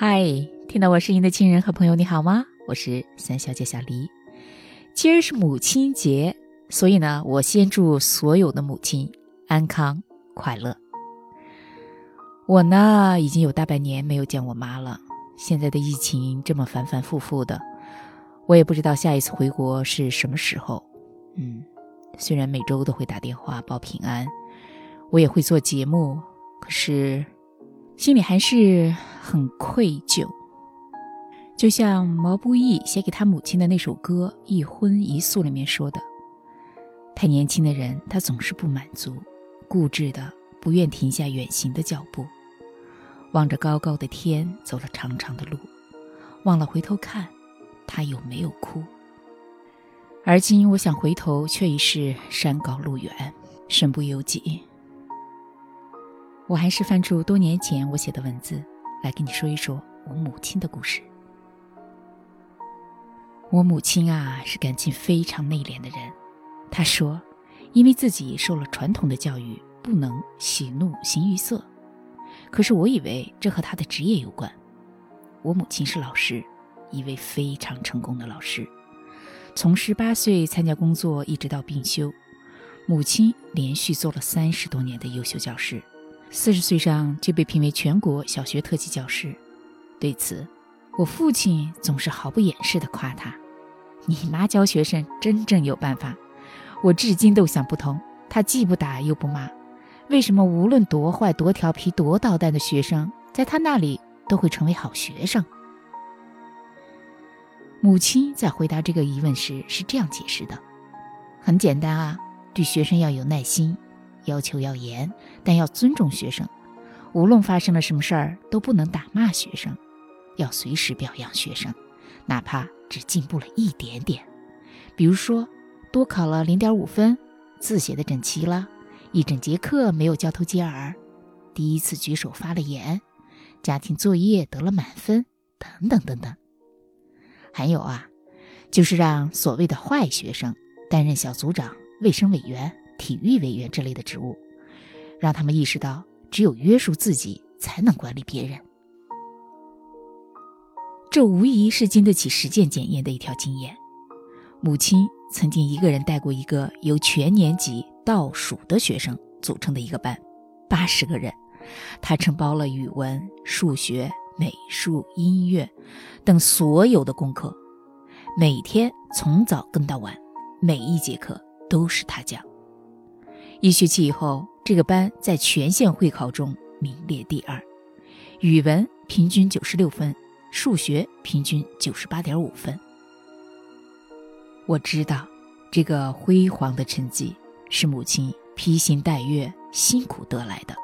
嗨，听到我声音的亲人和朋友，你好吗？我是三小姐小黎。今儿是母亲节，所以呢，我先祝所有的母亲安康快乐。我呢，已经有大半年没有见我妈了。现在的疫情这么反反复复的，我也不知道下一次回国是什么时候。嗯，虽然每周都会打电话报平安，我也会做节目，可是心里还是很愧疚。就像毛不易写给他母亲的那首歌《一荤一素》里面说的：“太年轻的人，他总是不满足，固执的不愿停下远行的脚步。”望着高高的天，走了长长的路，忘了回头看，他有没有哭。而今我想回头，却已是山高路远，身不由己。我还是翻出多年前我写的文字，来跟你说一说我母亲的故事。我母亲啊，是感情非常内敛的人。她说，因为自己受了传统的教育，不能喜怒形于色。可是我以为这和他的职业有关。我母亲是老师，一位非常成功的老师，从十八岁参加工作一直到病休，母亲连续做了三十多年的优秀教师，四十岁上就被评为全国小学特级教师。对此，我父亲总是毫不掩饰地夸他：“你妈教学生真正有办法。”我至今都想不通，他既不打又不骂。为什么无论多坏、多调皮、多捣蛋的学生，在他那里都会成为好学生？母亲在回答这个疑问时是这样解释的：“很简单啊，对学生要有耐心，要求要严，但要尊重学生。无论发生了什么事儿，都不能打骂学生，要随时表扬学生，哪怕只进步了一点点。比如说，多考了零点五分，字写的整齐了。”一整节课没有交头接耳，第一次举手发了言，家庭作业得了满分，等等等等。还有啊，就是让所谓的坏学生担任小组长、卫生委员、体育委员这类的职务，让他们意识到只有约束自己，才能管理别人。这无疑是经得起实践检验的一条经验。母亲曾经一个人带过一个由全年级。倒数的学生组成的一个班，八十个人，他承包了语文、数学、美术、音乐等所有的功课，每天从早跟到晚，每一节课都是他讲。一学期以后，这个班在全县会考中名列第二，语文平均九十六分，数学平均九十八点五分。我知道这个辉煌的成绩。是母亲披星戴月、辛苦得来的。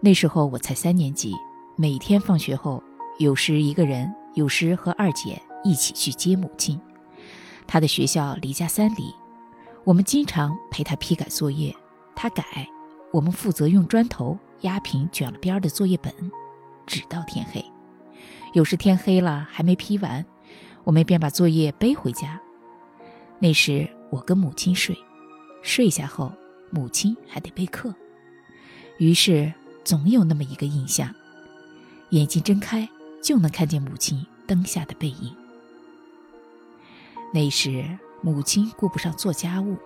那时候我才三年级，每天放学后，有时一个人，有时和二姐一起去接母亲。她的学校离家三里，我们经常陪他批改作业，他改，我们负责用砖头压平卷了边的作业本，直到天黑。有时天黑了还没批完，我们便把作业背回家。那时我跟母亲睡。睡下后，母亲还得备课，于是总有那么一个印象：眼睛睁开就能看见母亲灯下的背影。那时母亲顾不上做家务，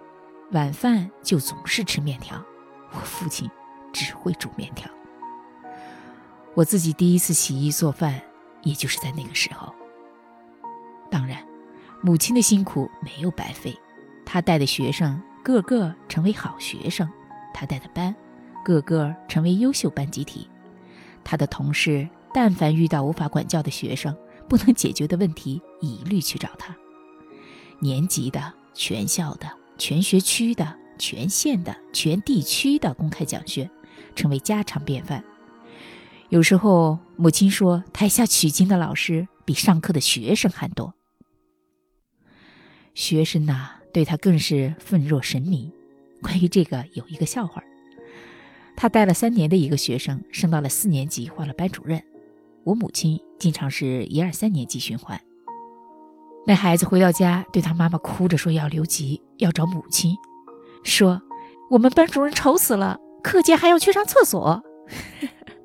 晚饭就总是吃面条，我父亲只会煮面条。我自己第一次洗衣做饭，也就是在那个时候。当然，母亲的辛苦没有白费，她带的学生。个个成为好学生，他带的班，个个成为优秀班集体。他的同事，但凡遇到无法管教的学生，不能解决的问题，一律去找他。年级的、全校的、全学区的、全县的、全地区的公开讲学，成为家常便饭。有时候，母亲说，台下取经的老师比上课的学生还多。学生呐。对他更是奉若神明。关于这个有一个笑话他带了三年的一个学生升到了四年级，换了班主任。我母亲经常是一二三年级循环。那孩子回到家，对他妈妈哭着说要留级，要找母亲，说我们班主任丑死了，课间还要去上厕所。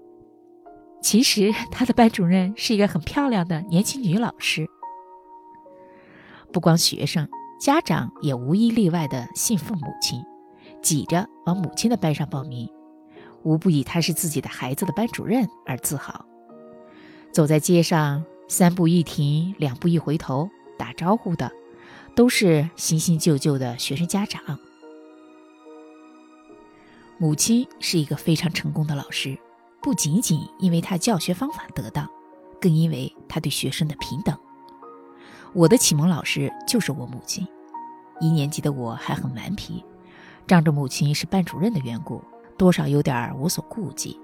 其实他的班主任是一个很漂亮的年轻女老师。不光学生，家长也无一例外的信奉母亲，挤着往母亲的班上报名，无不以他是自己的孩子的班主任而自豪。走在街上，三步一停，两步一回头，打招呼的，都是新新旧旧的学生家长。母亲是一个非常成功的老师。不仅仅因为她教学方法得当，更因为她对学生的平等。我的启蒙老师就是我母亲。一年级的我还很顽皮，仗着母亲是班主任的缘故，多少有点无所顾忌。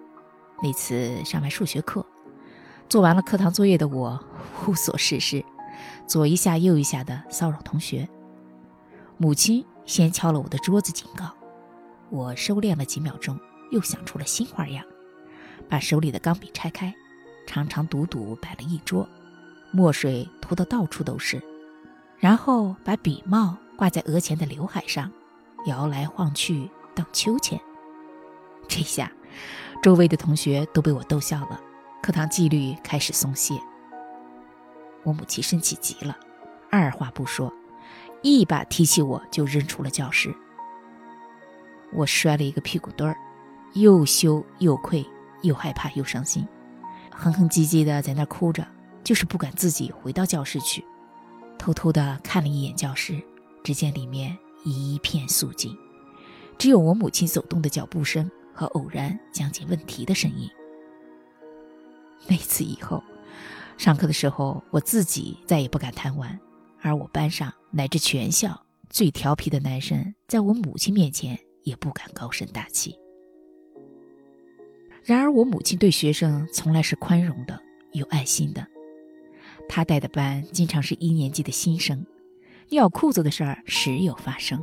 那次上完数学课，做完了课堂作业的我无所事事，左一下右一下的骚扰同学。母亲先敲了我的桌子警告，我收敛了几秒钟，又想出了新花样。把手里的钢笔拆开，长长堵堵摆了一桌，墨水涂得到处都是，然后把笔帽挂在额前的刘海上，摇来晃去荡秋千。这下，周围的同学都被我逗笑了，课堂纪律开始松懈。我母亲生气极了，二话不说，一把提起我就扔出了教室。我摔了一个屁股墩儿，又羞又愧。又害怕又伤心，哼哼唧唧的在那哭着，就是不敢自己回到教室去。偷偷的看了一眼教室，只见里面一片肃静，只有我母亲走动的脚步声和偶然讲解问题的声音。那次以后，上课的时候我自己再也不敢贪玩，而我班上乃至全校最调皮的男生，在我母亲面前也不敢高声大气。然而，我母亲对学生从来是宽容的、有爱心的。她带的班经常是一年级的新生，尿裤子的事儿时有发生。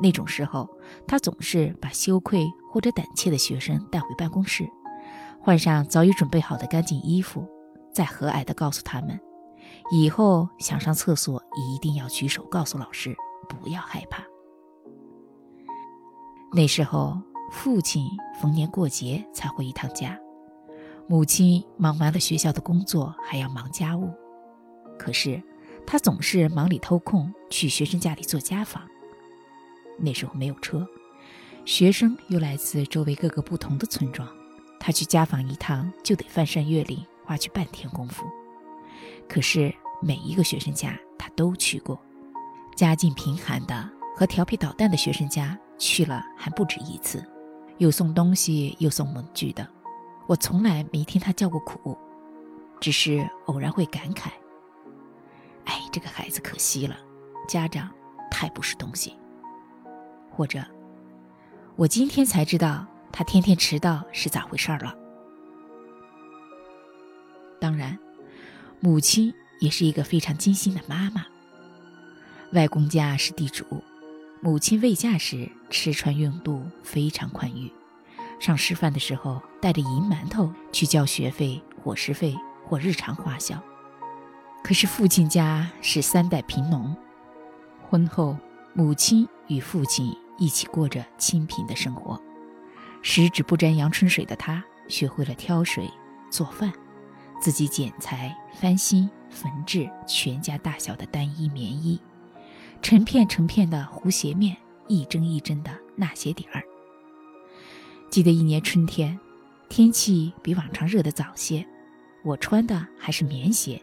那种时候，她总是把羞愧或者胆怯的学生带回办公室，换上早已准备好的干净衣服，再和蔼地告诉他们：以后想上厕所一定要举手告诉老师，不要害怕。那时候。父亲逢年过节才回一趟家，母亲忙完了学校的工作还要忙家务，可是他总是忙里偷空去学生家里做家访。那时候没有车，学生又来自周围各个不同的村庄，他去家访一趟就得翻山越岭，花去半天功夫。可是每一个学生家他都去过，家境贫寒的和调皮捣蛋的学生家去了还不止一次。又送东西又送文具的，我从来没听他叫过苦，只是偶然会感慨：“哎，这个孩子可惜了，家长太不是东西。”或者，我今天才知道他天天迟到是咋回事了。当然，母亲也是一个非常精心的妈妈。外公家是地主。母亲未嫁时，吃穿用度非常宽裕。上师范的时候，带着银馒头去交学费、伙食费或日常花销。可是父亲家是三代贫农，婚后母亲与父亲一起过着清贫的生活。十指不沾阳春水的她，学会了挑水、做饭，自己剪裁、翻新、缝制全家大小的单衣棉衣。成片成片的糊鞋面，一针一针的纳鞋底儿。记得一年春天，天气比往常热得早些，我穿的还是棉鞋。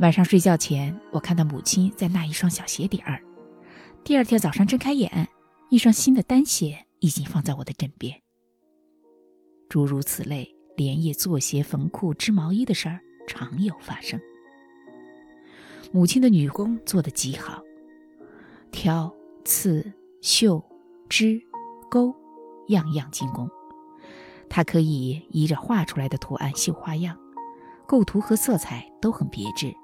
晚上睡觉前，我看到母亲在纳一双小鞋底儿。第二天早上睁开眼，一双新的单鞋已经放在我的枕边。诸如此类，连夜做鞋、缝裤、织毛衣的事儿常有发生。母亲的女工做得极好。挑、刺、绣、织、钩，样样精工。她可以依着画出来的图案绣花样，构图和色彩都很别致，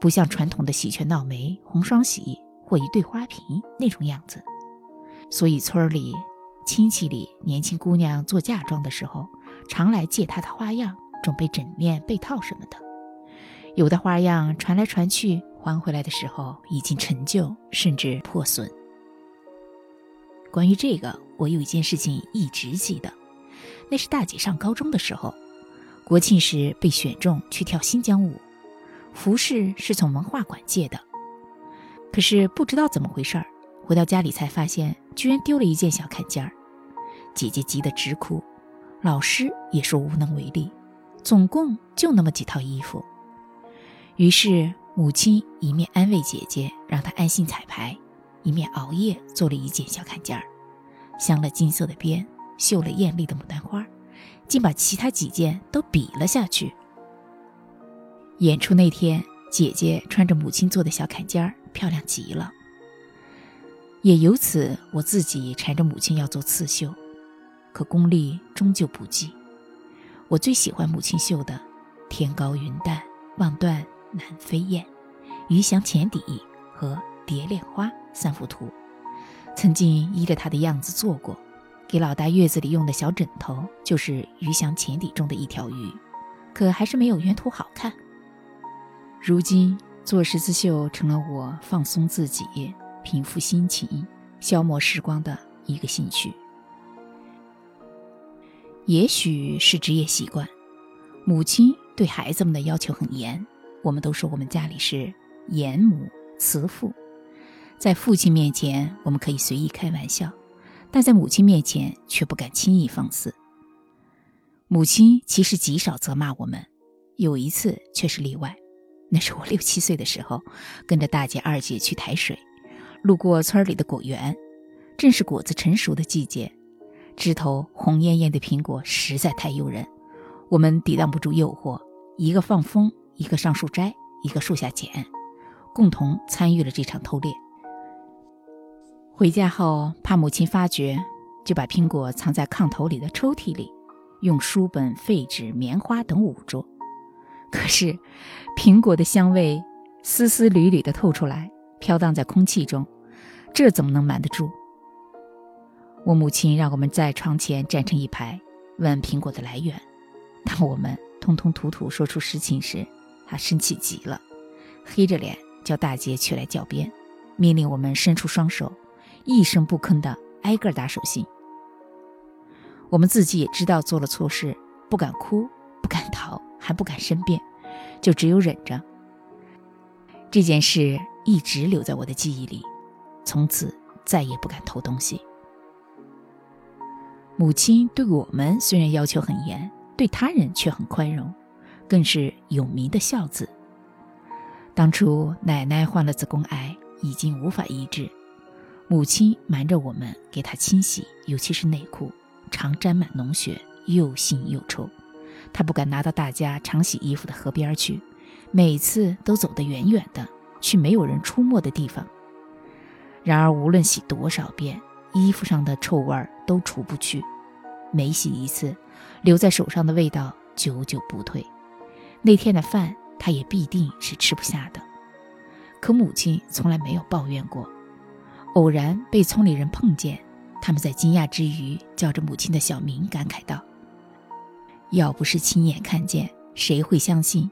不像传统的喜鹊闹梅、红双喜或一对花瓶那种样子。所以村里、亲戚里年轻姑娘做嫁妆的时候，常来借她的花样，准备枕面、被套什么的。有的花样传来传去。还回来的时候已经陈旧，甚至破损。关于这个，我有一件事情一直记得，那是大姐上高中的时候，国庆时被选中去跳新疆舞，服饰是从文化馆借的。可是不知道怎么回事儿，回到家里才发现居然丢了一件小坎肩儿。姐姐急得直哭，老师也说无能为力。总共就那么几套衣服。于是母亲一面安慰姐姐，让她安心彩排，一面熬夜做了一件小坎肩儿，镶了金色的边，绣了艳丽的牡丹花。竟把其他几件都比了下去。演出那天，姐姐穿着母亲做的小坎肩儿，漂亮极了。也由此，我自己缠着母亲要做刺绣，可功力终究不济。我最喜欢母亲绣的“天高云淡，望断南飞雁”、“鱼翔浅底”和“蝶恋花”三幅图，曾经依着她的样子做过。给老大月子里用的小枕头，就是《鱼翔浅底》中的一条鱼，可还是没有原图好看。如今做十字绣成了我放松自己、平复心情、消磨时光的一个兴趣。也许是职业习惯，母亲对孩子们的要求很严，我们都说我们家里是严母慈父，在父亲面前我们可以随意开玩笑。但在母亲面前却不敢轻易放肆。母亲其实极少责骂我们，有一次却是例外。那是我六七岁的时候，跟着大姐、二姐去抬水，路过村里的果园，正是果子成熟的季节，枝头红艳艳的苹果实在太诱人，我们抵挡不住诱惑，一个放风，一个上树摘，一个树下捡，共同参与了这场偷猎。回家后，怕母亲发觉，就把苹果藏在炕头里的抽屉里，用书本、废纸、棉花等捂住。可是，苹果的香味丝丝缕缕地透出来，飘荡在空气中，这怎么能瞒得住？我母亲让我们在床前站成一排，问苹果的来源。当我们吞吞吐吐说出实情时，她生气极了，黑着脸叫大姐取来教鞭，命令我们伸出双手。一声不吭的挨个打手心。我们自己也知道做了错事，不敢哭，不敢逃，还不敢申辩，就只有忍着。这件事一直留在我的记忆里，从此再也不敢偷东西。母亲对我们虽然要求很严，对他人却很宽容，更是有名的孝子。当初奶奶患了子宫癌，已经无法医治。母亲瞒着我们给她清洗，尤其是内裤，常沾满脓血，又腥又臭。她不敢拿到大家常洗衣服的河边去，每次都走得远远的，去没有人出没的地方。然而无论洗多少遍，衣服上的臭味儿都除不去。每洗一次，留在手上的味道久久不退。那天的饭，他也必定是吃不下的。可母亲从来没有抱怨过。偶然被村里人碰见，他们在惊讶之余叫着母亲的小名，感慨道：“要不是亲眼看见，谁会相信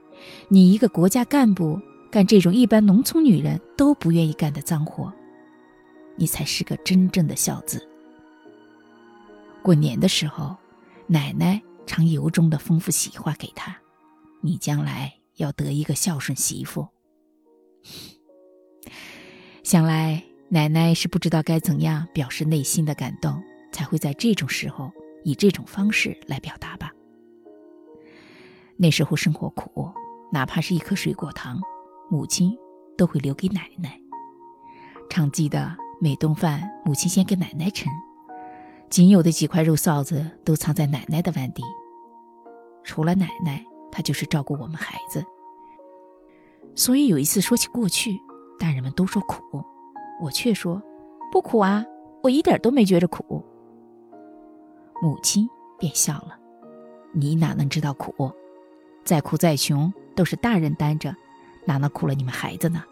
你一个国家干部干这种一般农村女人都不愿意干的脏活？你才是个真正的孝子。”过年的时候，奶奶常由衷的吩咐喜话给他：“你将来要得一个孝顺媳妇。”想来。奶奶是不知道该怎样表示内心的感动，才会在这种时候以这种方式来表达吧。那时候生活苦，哪怕是一颗水果糖，母亲都会留给奶奶。常记得每顿饭，母亲先给奶奶盛，仅有的几块肉臊子都藏在奶奶的碗底。除了奶奶，她就是照顾我们孩子。所以有一次说起过去，大人们都说苦。我却说，不苦啊，我一点都没觉着苦。母亲便笑了：“你哪能知道苦？再苦再穷，都是大人担着，哪能苦了你们孩子呢？”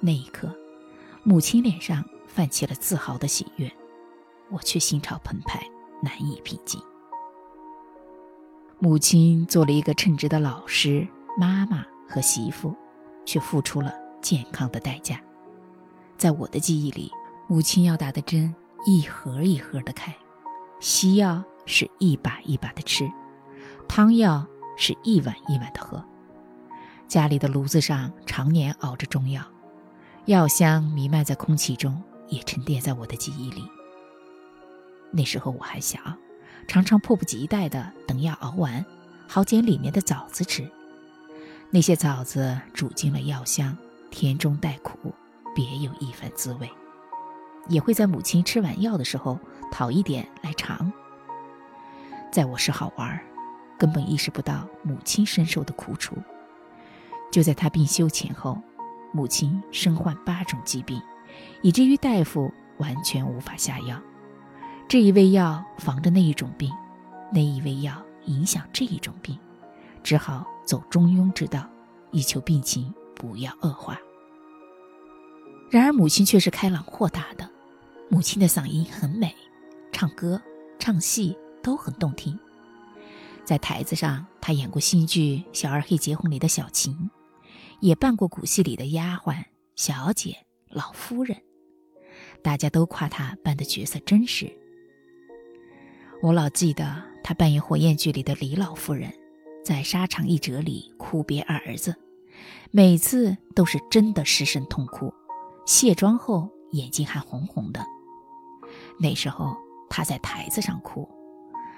那一刻，母亲脸上泛起了自豪的喜悦，我却心潮澎湃，难以平静。母亲做了一个称职的老师、妈妈和媳妇，却付出了健康的代价。在我的记忆里，母亲要打的针一盒一盒的开，西药是一把一把的吃，汤药是一碗一碗的喝。家里的炉子上常年熬着中药，药香弥漫在空气中，也沉淀在我的记忆里。那时候我还小，常常迫不及待地等药熬完，好捡里面的枣子吃。那些枣子煮进了药香，甜中带苦，别有一番滋味。也会在母亲吃完药的时候讨一点来尝。在我是好玩，根本意识不到母亲身受的苦楚。就在他病休前后，母亲身患八种疾病，以至于大夫完全无法下药。这一味药防着那一种病，那一味药影响这一种病，只好走中庸之道，以求病情不要恶化。然而母亲却是开朗豁达的，母亲的嗓音很美，唱歌、唱戏都很动听。在台子上，她演过新剧《小二黑结婚》里的小琴。也扮过古戏里的丫鬟、小姐、老夫人，大家都夸她扮的角色真实。我老记得她扮演火焰剧里的李老夫人，在《沙场一折》里哭别二儿子，每次都是真的失声痛哭，卸妆后眼睛还红红的。那时候她在台子上哭，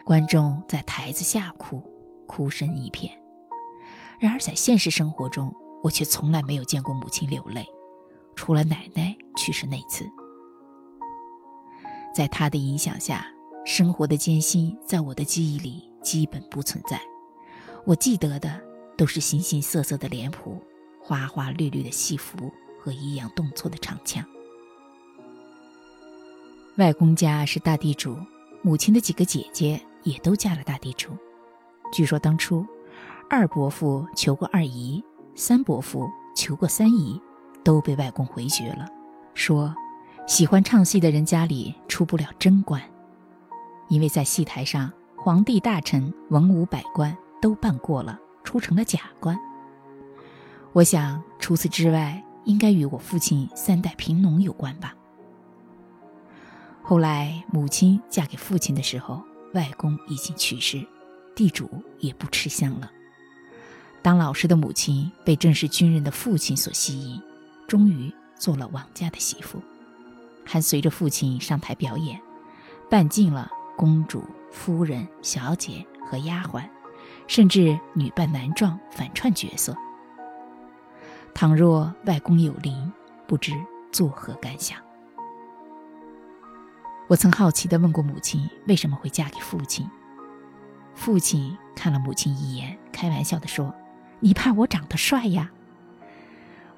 观众在台子下哭，哭声一片。然而在现实生活中，我却从来没有见过母亲流泪，除了奶奶去世那次。在他的影响下，生活的艰辛在我的记忆里基本不存在。我记得的都是形形色色的脸谱、花花绿绿的戏服和抑扬顿挫的唱腔。外公家是大地主，母亲的几个姐姐也都嫁了大地主。据说当初，二伯父求过二姨。三伯父求过三姨，都被外公回绝了，说喜欢唱戏的人家里出不了真官，因为在戏台上，皇帝大臣、文武百官都办过了，出成了假官。我想，除此之外，应该与我父亲三代贫农有关吧。后来母亲嫁给父亲的时候，外公已经去世，地主也不吃香了。当老师的母亲被正式军人的父亲所吸引，终于做了王家的媳妇，还随着父亲上台表演，扮尽了公主、夫人、小姐和丫鬟，甚至女扮男装反串角色。倘若外公有灵，不知作何感想？我曾好奇地问过母亲为什么会嫁给父亲，父亲看了母亲一眼，开玩笑地说。你怕我长得帅呀？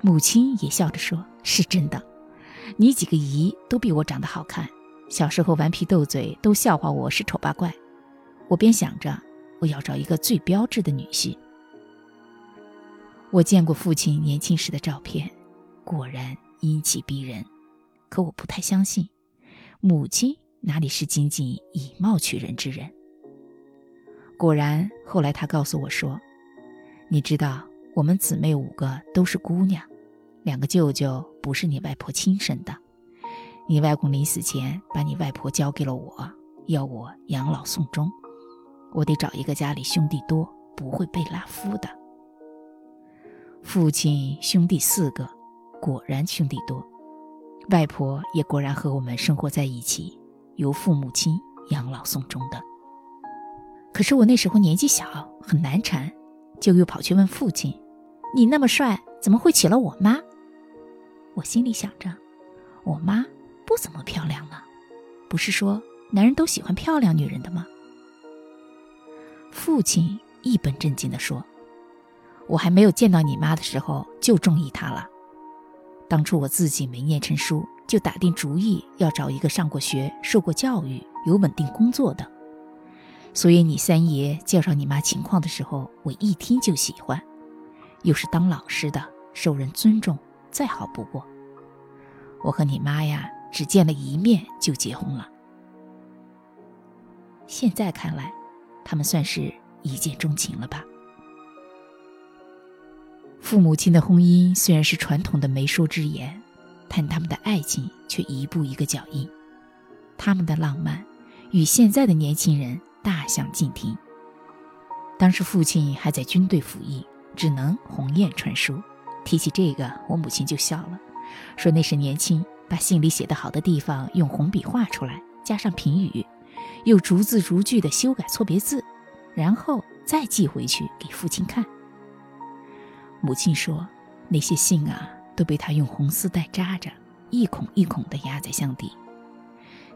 母亲也笑着说：“是真的，你几个姨都比我长得好看。小时候顽皮斗嘴，都笑话我是丑八怪。我便想着，我要找一个最标致的女婿。我见过父亲年轻时的照片，果然英气逼人。可我不太相信，母亲哪里是仅仅以貌取人之人？果然，后来他告诉我说。”你知道，我们姊妹五个都是姑娘，两个舅舅不是你外婆亲生的。你外公临死前把你外婆交给了我，要我养老送终。我得找一个家里兄弟多、不会被拉夫的。父亲兄弟四个，果然兄弟多。外婆也果然和我们生活在一起，由父母亲养老送终的。可是我那时候年纪小，很难缠。就又跑去问父亲：“你那么帅，怎么会娶了我妈？”我心里想着：“我妈不怎么漂亮呢，不是说男人都喜欢漂亮女人的吗？”父亲一本正经地说：“我还没有见到你妈的时候就中意她了。当初我自己没念成书，就打定主意要找一个上过学、受过教育、有稳定工作的。”所以你三爷介绍你妈情况的时候，我一听就喜欢，又是当老师的，受人尊重，再好不过。我和你妈呀，只见了一面就结婚了。现在看来，他们算是一见钟情了吧？父母亲的婚姻虽然是传统的媒妁之言，但他们的爱情却一步一个脚印，他们的浪漫与现在的年轻人。大相径庭。当时父亲还在军队服役，只能鸿雁传书。提起这个，我母亲就笑了，说那时年轻，把信里写的好的地方用红笔画出来，加上评语，又逐字逐句的修改错别字，然后再寄回去给父亲看。母亲说，那些信啊，都被他用红丝带扎着，一孔一孔的压在箱底。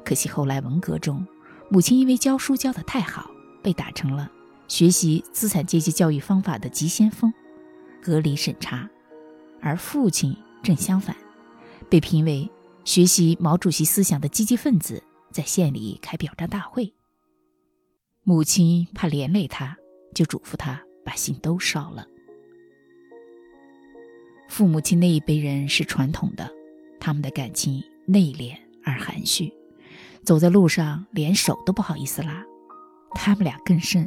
可惜后来文革中，母亲因为教书教得太好，被打成了学习资产阶级教育方法的急先锋，隔离审查。而父亲正相反，被评为学习毛主席思想的积极分子，在县里开表彰大会。母亲怕连累他，就嘱咐他把信都烧了。父母亲那一辈人是传统的，他们的感情内敛而含蓄，走在路上连手都不好意思拉。他们俩更甚，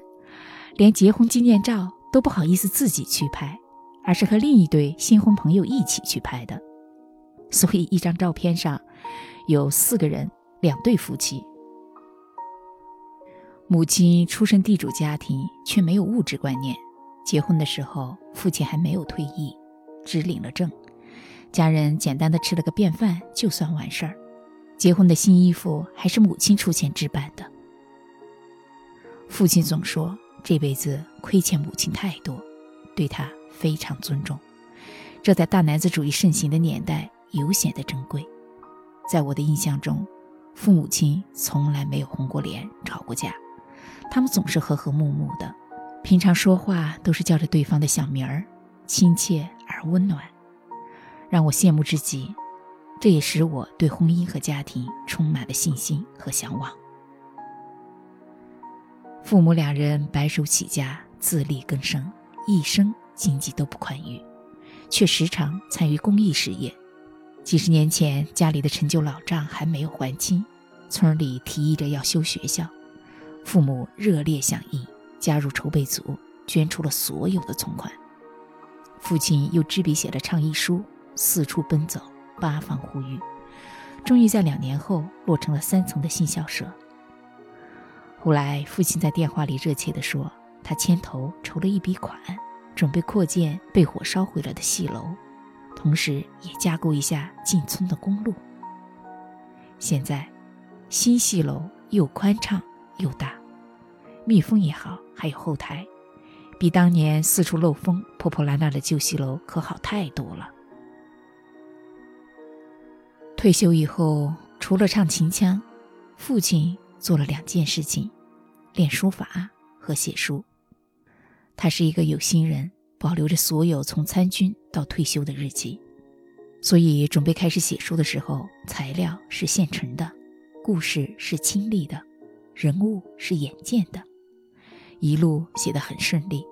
连结婚纪念照都不好意思自己去拍。而是和另一对新婚朋友一起去拍的，所以一张照片上有四个人，两对夫妻。母亲出身地主家庭，却没有物质观念。结婚的时候，父亲还没有退役，只领了证，家人简单的吃了个便饭就算完事儿。结婚的新衣服还是母亲出钱置办的。父亲总说这辈子亏欠母亲太多，对他。非常尊重，这在大男子主义盛行的年代尤显得珍贵。在我的印象中，父母亲从来没有红过脸、吵过架，他们总是和和睦睦的，平常说话都是叫着对方的小名儿，亲切而温暖，让我羡慕至极。这也使我对婚姻和家庭充满了信心和向往。父母两人白手起家，自力更生，一生。经济都不宽裕，却时常参与公益事业。几十年前，家里的陈旧老账还没有还清，村里提议着要修学校，父母热烈响应，加入筹备组，捐出了所有的存款。父亲又执笔写了倡议书，四处奔走，八方呼吁，终于在两年后落成了三层的新校舍。后来，父亲在电话里热切地说，他牵头筹了一笔款。准备扩建被火烧毁了的戏楼，同时也加固一下进村的公路。现在，新戏楼又宽敞又大，密封也好，还有后台，比当年四处漏风、破破烂烂的旧戏楼可好太多了。退休以后，除了唱秦腔，父亲做了两件事情：练书法和写书。他是一个有心人，保留着所有从参军到退休的日记，所以准备开始写书的时候，材料是现成的，故事是亲历的，人物是眼见的，一路写得很顺利，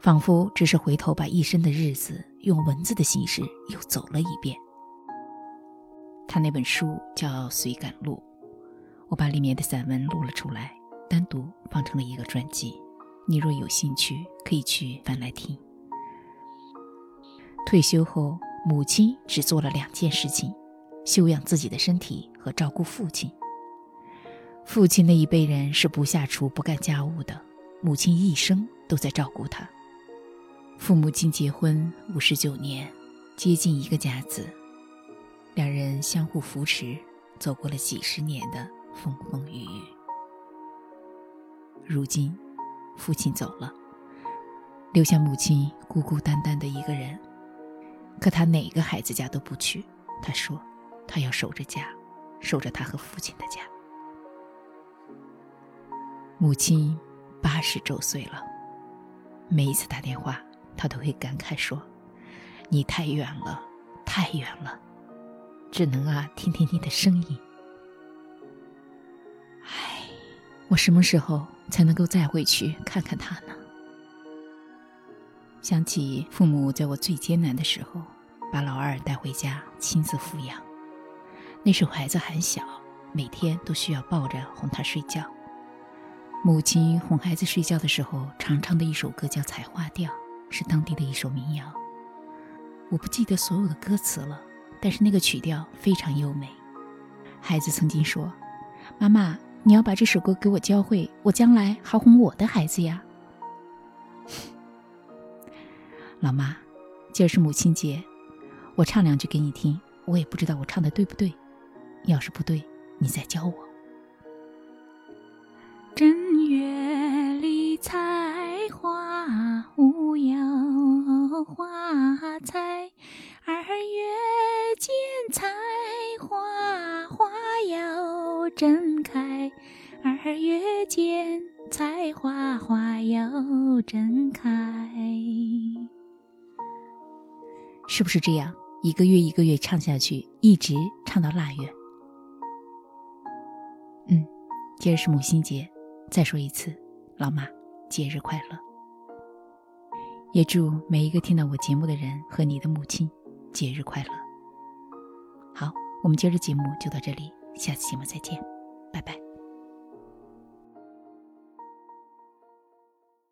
仿佛只是回头把一生的日子用文字的形式又走了一遍。他那本书叫《随感录》，我把里面的散文录了出来，单独放成了一个专辑。你若有兴趣，可以去翻来听。退休后，母亲只做了两件事情：修养自己的身体和照顾父亲。父亲那一辈人是不下厨、不干家务的，母亲一生都在照顾他。父母亲结婚五十九年，接近一个甲子，两人相互扶持，走过了几十年的风风雨雨。如今。父亲走了，留下母亲孤孤单单的一个人。可他哪个孩子家都不去。他说，他要守着家，守着他和父亲的家。母亲八十周岁了，每一次打电话，他都会感慨说：“你太远了，太远了，只能啊听听你的声音。”唉，我什么时候？才能够再回去看看他呢。想起父母在我最艰难的时候，把老二带回家亲自抚养。那时候孩子还小，每天都需要抱着哄他睡觉。母亲哄孩子睡觉的时候，常唱的一首歌叫《采花调》，是当地的一首民谣。我不记得所有的歌词了，但是那个曲调非常优美。孩子曾经说：“妈妈。”你要把这首歌给我教会，我将来好哄我的孩子呀。老妈，今儿是母亲节，我唱两句给你听。我也不知道我唱的对不对，要是不对，你再教我。正月是不是这样？一个月一个月唱下去，一直唱到腊月。嗯，今儿是母亲节，再说一次，老妈，节日快乐！也祝每一个听到我节目的人和你的母亲节日快乐。好，我们今儿的节目就到这里，下次节目再见，拜拜。